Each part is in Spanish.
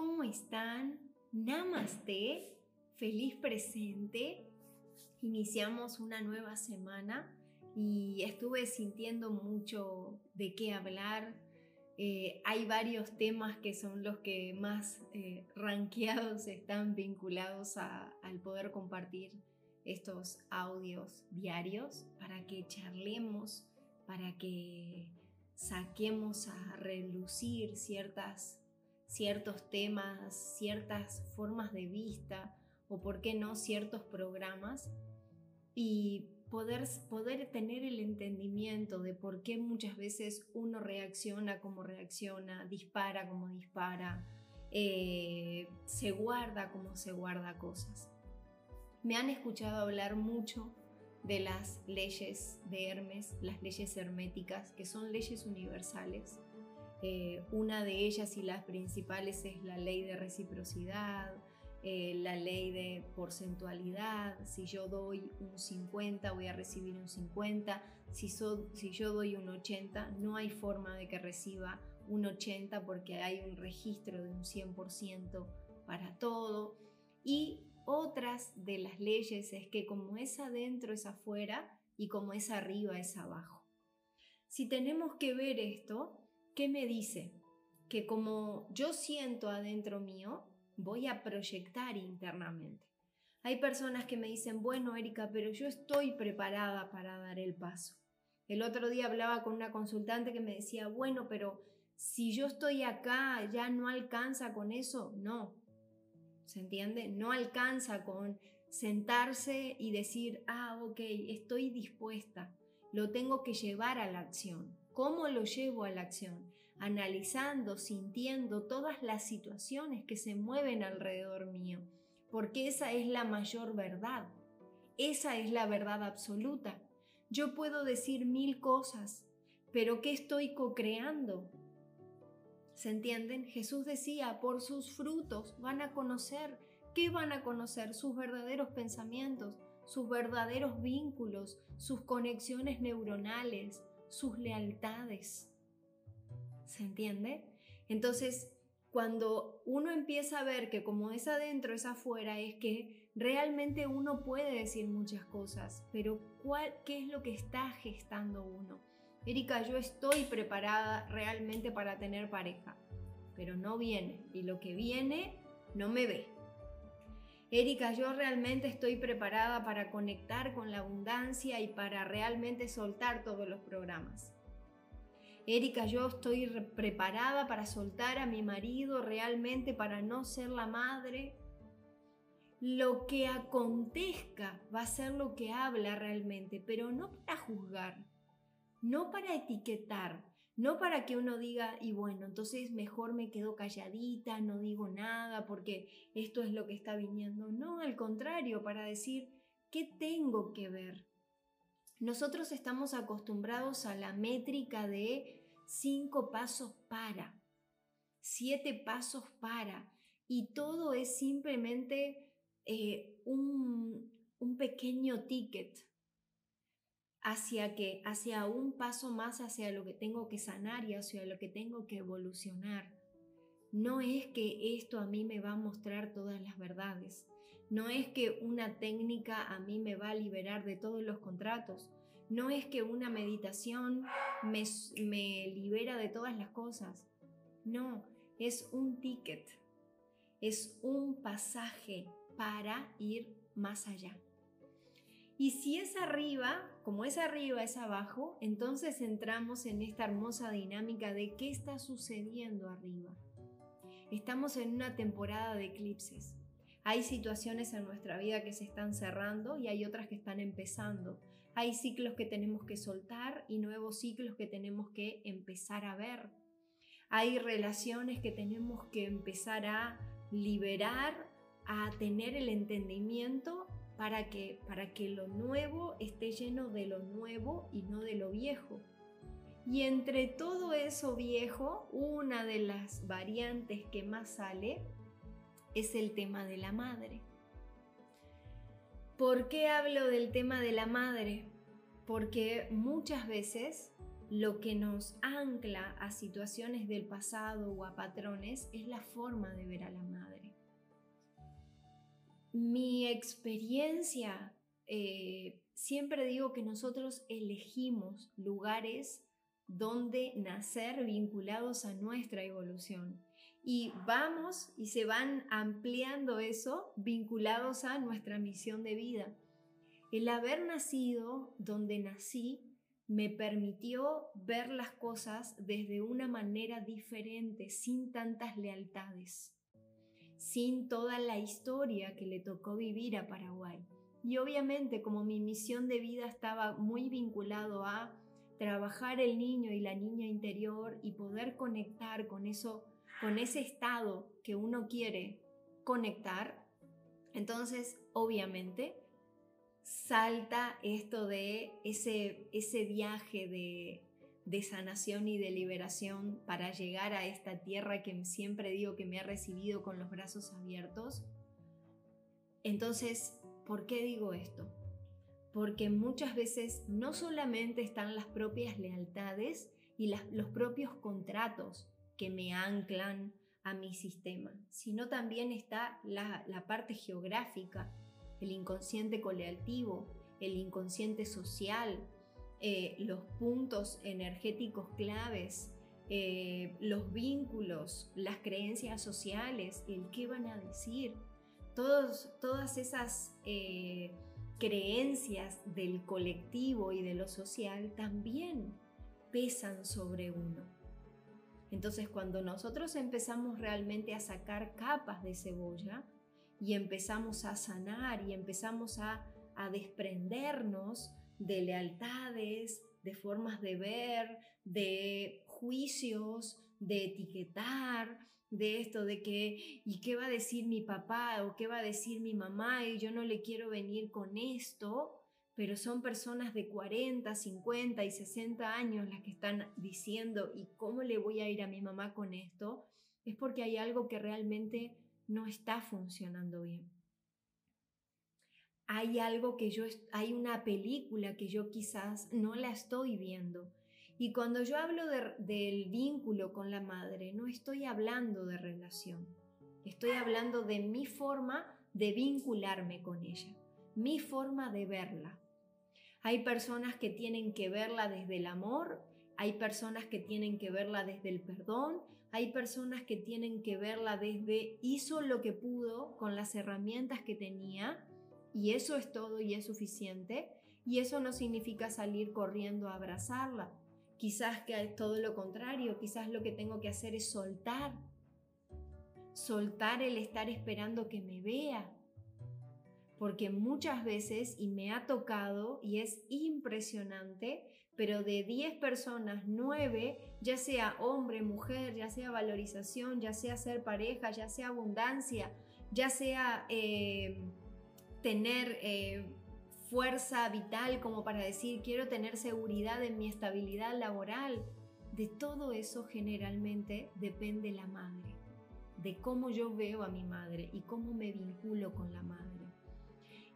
¿cómo están? Namaste, feliz presente. Iniciamos una nueva semana y estuve sintiendo mucho de qué hablar. Eh, hay varios temas que son los que más eh, ranqueados están vinculados al poder compartir estos audios diarios para que charlemos, para que saquemos a relucir ciertas, ciertos temas, ciertas formas de vista o, por qué no, ciertos programas y poder, poder tener el entendimiento de por qué muchas veces uno reacciona como reacciona, dispara como dispara, eh, se guarda como se guarda cosas. Me han escuchado hablar mucho de las leyes de Hermes, las leyes herméticas, que son leyes universales. Eh, una de ellas y las principales es la ley de reciprocidad, eh, la ley de porcentualidad. Si yo doy un 50, voy a recibir un 50. Si, si yo doy un 80, no hay forma de que reciba un 80 porque hay un registro de un 100% para todo. Y otras de las leyes es que como es adentro es afuera y como es arriba es abajo. Si tenemos que ver esto, ¿qué me dice? Que como yo siento adentro mío, voy a proyectar internamente. Hay personas que me dicen, bueno, Erika, pero yo estoy preparada para dar el paso. El otro día hablaba con una consultante que me decía, bueno, pero si yo estoy acá, ¿ya no alcanza con eso? No, ¿Se entiende? No alcanza con sentarse y decir, ah, ok, estoy dispuesta, lo tengo que llevar a la acción. ¿Cómo lo llevo a la acción? Analizando, sintiendo todas las situaciones que se mueven alrededor mío, porque esa es la mayor verdad. Esa es la verdad absoluta. Yo puedo decir mil cosas, pero ¿qué estoy co-creando? ¿Se entienden? Jesús decía, por sus frutos van a conocer. ¿Qué van a conocer? Sus verdaderos pensamientos, sus verdaderos vínculos, sus conexiones neuronales, sus lealtades. ¿Se entiende? Entonces, cuando uno empieza a ver que como es adentro es afuera, es que realmente uno puede decir muchas cosas, pero ¿cuál, ¿qué es lo que está gestando uno? Erika, yo estoy preparada realmente para tener pareja, pero no viene y lo que viene no me ve. Erika, yo realmente estoy preparada para conectar con la abundancia y para realmente soltar todos los programas. Erika, yo estoy preparada para soltar a mi marido realmente para no ser la madre. Lo que acontezca va a ser lo que habla realmente, pero no para juzgar, no para etiquetar, no para que uno diga, y bueno, entonces mejor me quedo calladita, no digo nada porque esto es lo que está viniendo. No, al contrario, para decir, ¿qué tengo que ver? Nosotros estamos acostumbrados a la métrica de cinco pasos para, siete pasos para, y todo es simplemente eh, un, un pequeño ticket, hacia que hacia un paso más hacia lo que tengo que sanar y hacia lo que tengo que evolucionar. No es que esto a mí me va a mostrar todas las verdades. No es que una técnica a mí me va a liberar de todos los contratos. No es que una meditación me, me libera de todas las cosas. No, es un ticket. Es un pasaje para ir más allá. Y si es arriba, como es arriba, es abajo, entonces entramos en esta hermosa dinámica de qué está sucediendo arriba. Estamos en una temporada de eclipses. Hay situaciones en nuestra vida que se están cerrando y hay otras que están empezando. Hay ciclos que tenemos que soltar y nuevos ciclos que tenemos que empezar a ver. Hay relaciones que tenemos que empezar a liberar, a tener el entendimiento para que, para que lo nuevo esté lleno de lo nuevo y no de lo viejo. Y entre todo eso viejo, una de las variantes que más sale es el tema de la madre. ¿Por qué hablo del tema de la madre? Porque muchas veces lo que nos ancla a situaciones del pasado o a patrones es la forma de ver a la madre. Mi experiencia, eh, siempre digo que nosotros elegimos lugares donde nacer vinculados a nuestra evolución. Y vamos y se van ampliando eso vinculados a nuestra misión de vida. El haber nacido donde nací me permitió ver las cosas desde una manera diferente, sin tantas lealtades, sin toda la historia que le tocó vivir a Paraguay. Y obviamente como mi misión de vida estaba muy vinculado a trabajar el niño y la niña interior y poder conectar con eso, con ese estado que uno quiere conectar, entonces obviamente salta esto de ese, ese viaje de, de sanación y de liberación para llegar a esta tierra que siempre digo que me ha recibido con los brazos abiertos. Entonces, ¿por qué digo esto? Porque muchas veces no solamente están las propias lealtades y los propios contratos que me anclan a mi sistema, sino también está la, parte geográfica el inconsciente colectivo, el inconsciente social, eh, los puntos energéticos claves, eh, los vínculos, las creencias sociales, el qué van a decir, todos, todas esas eh, creencias del colectivo y de lo social también pesan sobre uno. Entonces cuando nosotros empezamos realmente a sacar capas de cebolla, y empezamos a sanar y empezamos a, desprendernos de lealtades, de formas de ver, de juicios, de etiquetar, de esto, de que, ¿y qué va a decir mi papá o qué va a decir mi mamá? Y yo no le quiero venir con esto, pero son personas de 40, 50 y 60 años las que están diciendo, ¿y cómo le voy a ir a mi mamá con esto? Es porque hay algo que realmente no está funcionando bien. Hay algo que yo, hay una película que yo quizás no la estoy viendo. Y cuando yo hablo del vínculo con la madre, no estoy hablando de relación. Estoy hablando de mi forma de vincularme con ella, mi forma de verla. Hay personas que tienen que verla desde el amor, hay personas que tienen que verla desde el perdón, hay personas que tienen que verla desde hizo lo que pudo con las herramientas que tenía y eso es todo y es suficiente. Y eso no significa salir corriendo a abrazarla. Quizás que es todo lo contrario, quizás lo que tengo que hacer es soltar. Soltar el estar esperando que me vea. Porque muchas veces, y me ha tocado, y es impresionante, pero de 10 personas, 9, ya sea hombre, mujer, ya sea valorización, ya sea ser pareja, ya sea abundancia, ya sea eh, tener eh, fuerza vital como para decir quiero tener seguridad en mi estabilidad laboral, de todo eso generalmente depende la madre, de cómo yo veo a mi madre y cómo me vinculo con la madre.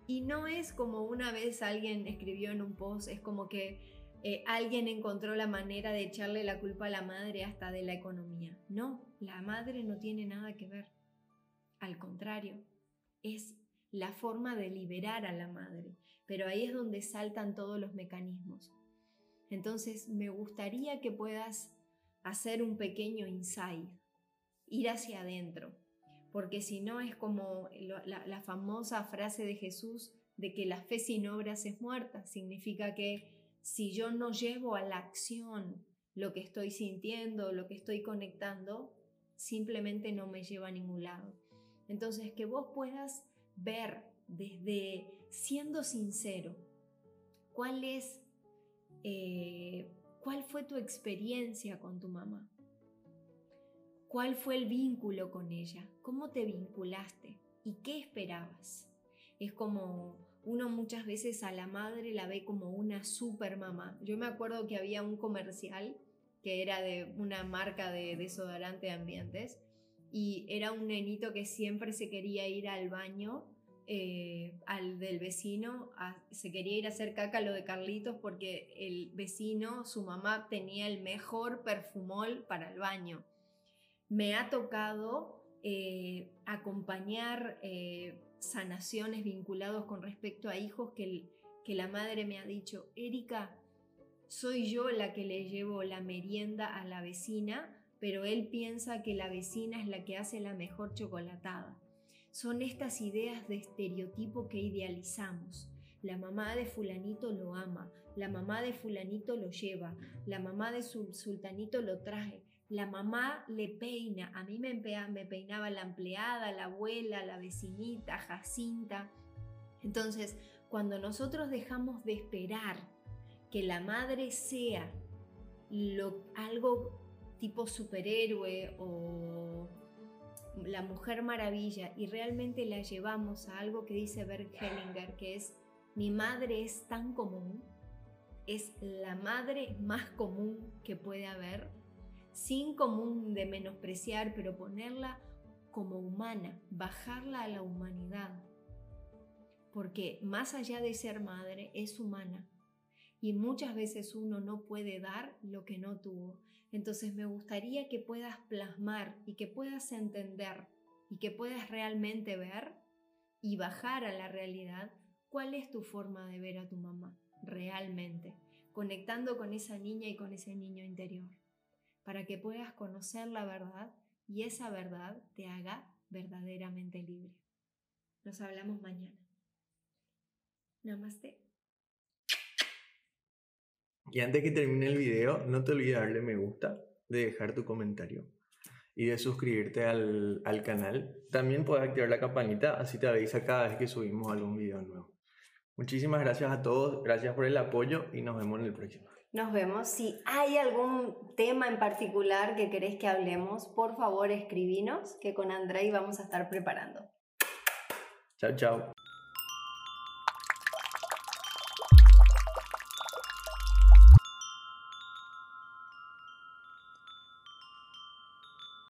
Y no es como una vez alguien escribió en un post, es como que eh, alguien encontró la manera de echarle la culpa a la madre hasta de la economía. No, la madre no tiene nada que ver. Al contrario, es la forma de liberar a la madre. Pero ahí es donde saltan todos los mecanismos. Entonces, me gustaría que puedas hacer un pequeño insight, ir hacia adentro, porque si no es como la, la famosa frase de Jesús de que la fe sin obras es muerta, significa que si yo no llevo a la acción lo que estoy sintiendo, lo que estoy conectando, simplemente no me lleva a ningún lado. Entonces, que vos puedas ver desde siendo sincero, cuál es, eh, cuál fue tu experiencia con tu mamá, cuál fue el vínculo con ella, cómo te vinculaste y qué esperabas. Es como uno muchas veces a la madre la ve como una super mamá. Yo me acuerdo que había un comercial que era de una marca de desodorante de ambientes y era un nenito que siempre se quería ir al baño eh, al del vecino, se quería ir a hacer caca lo de Carlitos porque el vecino, su mamá, tenía el mejor perfumol para el baño. Me ha tocado eh, acompañar eh, sanaciones vinculados con respecto a hijos que, que la madre me ha dicho, Erika, soy yo la que le llevo la merienda a la vecina, pero él piensa que la vecina es la que hace la mejor chocolatada. Son estas ideas de estereotipo que idealizamos. La mamá de fulanito lo ama, la mamá de fulanito lo lleva, la mamá de sultanito lo trae, la mamá le peina, a mí me, me peinaba la empleada, la abuela, la vecinita, Jacinta. Entonces, cuando nosotros dejamos de esperar que la madre sea lo, algo tipo superhéroe o la mujer maravilla y realmente la llevamos a algo que dice Bert Hellinger, que es mi madre es tan común, es la madre más común que puede haber, sin común de menospreciar, pero ponerla como humana, bajarla a la humanidad. Porque más allá de ser madre, es humana. Y muchas veces uno no puede dar lo que no tuvo. Entonces me gustaría que puedas plasmar y que puedas entender y que puedas realmente ver y bajar a la realidad cuál es tu forma de ver a tu mamá realmente, conectando con esa niña y con ese niño interior, para que puedas conocer la verdad y esa verdad te haga verdaderamente libre. Nos hablamos mañana. Namaste. Y antes que termine el video, no te olvides darle me gusta, de dejar tu comentario y de suscribirte al, al canal. También puedes activar la campanita, así te avisa cada vez que subimos algún video nuevo. Muchísimas gracias a todos, gracias por el apoyo y nos vemos en el próximo. Nos vemos. Si hay algún tema en particular que querés que hablemos, por favor escribinos, que con Andrei vamos a estar preparando. Chao, chao.